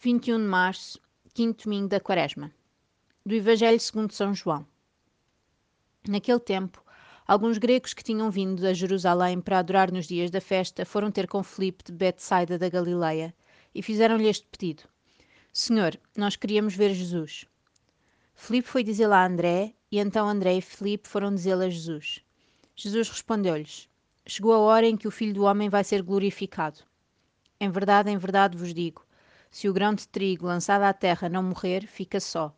21 de março, quinto domingo da Quaresma. Do Evangelho segundo São João. Naquele tempo, alguns gregos que tinham vindo a Jerusalém para adorar nos dias da festa foram ter com Filipe de Betsaida da Galileia e fizeram-lhe este pedido: Senhor, nós queríamos ver Jesus. Filipe foi dizê-lo a André, e então André e Filipe foram dizê-lo a Jesus. Jesus respondeu-lhes: Chegou a hora em que o Filho do Homem vai ser glorificado. Em verdade, em verdade vos digo: se o grão de trigo lançado à terra não morrer, fica só.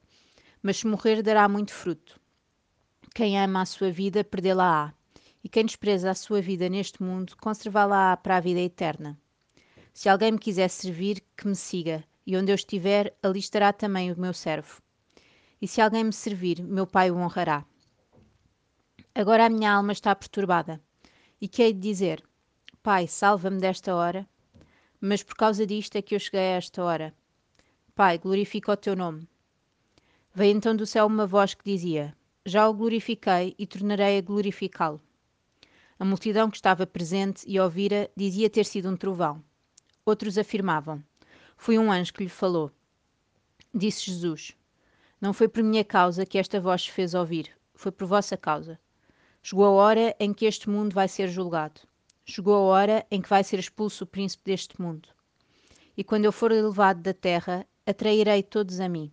Mas se morrer, dará muito fruto. Quem ama a sua vida, perdê-la-á. E quem despreza a sua vida neste mundo, conservá-la-á para a vida eterna. Se alguém me quiser servir, que me siga, e onde eu estiver, ali estará também o meu servo. E se alguém me servir, meu Pai o honrará. Agora a minha alma está perturbada. E que hei de dizer? Pai, salva-me desta hora. Mas por causa disto é que eu cheguei a esta hora. Pai, glorifica o teu nome. Veio então do céu uma voz que dizia: Já o glorifiquei e tornarei a glorificá-lo. A multidão que estava presente e ouvira dizia ter sido um trovão. Outros afirmavam: Foi um anjo que lhe falou. Disse Jesus: Não foi por minha causa que esta voz se fez ouvir, foi por vossa causa. Chegou a hora em que este mundo vai ser julgado. Chegou a hora em que vai ser expulso o príncipe deste mundo. E quando eu for elevado da terra, atrairei todos a mim.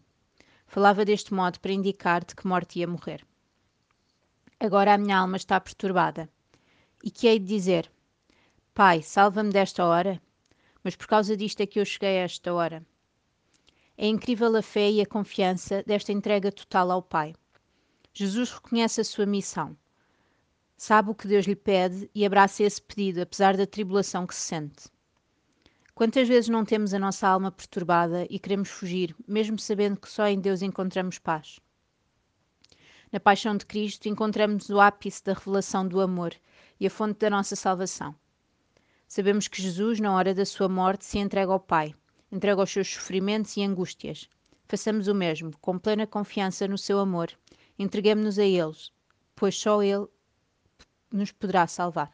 Falava deste modo para indicar de que morte ia morrer. Agora a minha alma está perturbada. E que hei de dizer? Pai, salva-me desta hora? Mas por causa disto é que eu cheguei a esta hora. É incrível a fé e a confiança desta entrega total ao Pai. Jesus reconhece a sua missão sabe o que Deus lhe pede e abraça esse pedido, apesar da tribulação que se sente. Quantas vezes não temos a nossa alma perturbada e queremos fugir, mesmo sabendo que só em Deus encontramos paz? Na paixão de Cristo encontramos o ápice da revelação do amor e a fonte da nossa salvação. Sabemos que Jesus, na hora da sua morte, se entrega ao Pai, entrega os seus sofrimentos e angústias. Façamos o mesmo, com plena confiança no seu amor. Entreguemos-nos a eles, pois só Ele nos poderá salvar.